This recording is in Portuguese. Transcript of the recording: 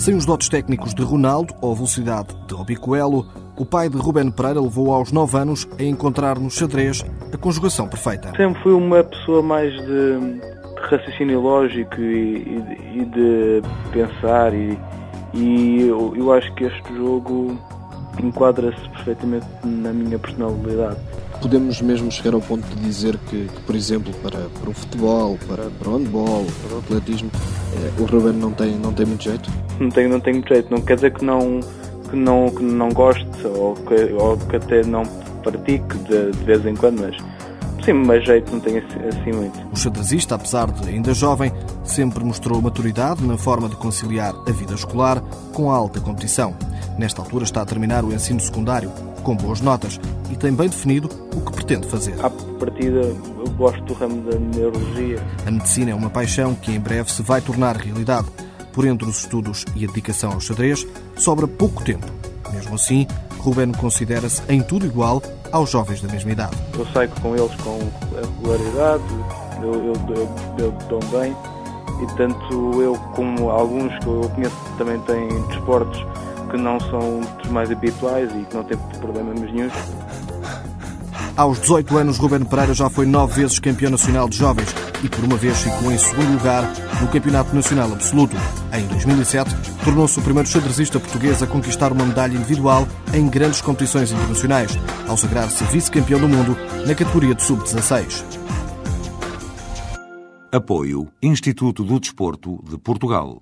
Sem os dotes técnicos de Ronaldo ou a velocidade de Obicoelo, o pai de Ruben Pereira levou aos 9 anos a encontrar no xadrez a conjugação perfeita. Sempre fui uma pessoa mais de, de raciocínio lógico e, e, e, de pensar e, e eu, eu acho que este jogo enquadra-se perfeitamente na minha personalidade. Podemos mesmo chegar ao ponto de dizer que, que por exemplo, para, para o futebol, para, para o handball, para o atletismo, eh, o Ruben não tem, não tem muito jeito? Não tem, não tem muito jeito. Não quer dizer que não, que não, que não goste ou que, ou que até não pratique de, de vez em quando, mas sim, mas jeito não tem assim, assim muito. O xadrezista, apesar de ainda jovem, sempre mostrou maturidade na forma de conciliar a vida escolar com a alta competição. Nesta altura está a terminar o ensino secundário, com boas notas, e tem bem definido o que pretende fazer. À partida, eu gosto do ramo da neurologia. A medicina é uma paixão que em breve se vai tornar realidade. Por entre os estudos e a dedicação ao xadrez, sobra pouco tempo. Mesmo assim, Ruben considera-se em tudo igual aos jovens da mesma idade. Eu saio com eles com regularidade, eu, eu, eu, eu dou bem, e tanto eu como alguns que eu conheço também têm desportos que não são dos mais habituais e que não têm problemas nenhum. Aos 18 anos, Ruben Pereira já foi nove vezes campeão nacional de jovens e por uma vez ficou em segundo lugar no Campeonato Nacional Absoluto. Em 2007, tornou-se o primeiro xadrezista português a conquistar uma medalha individual em grandes competições internacionais, ao sagrar-se vice-campeão do mundo na categoria de sub-16. Apoio Instituto do Desporto de Portugal.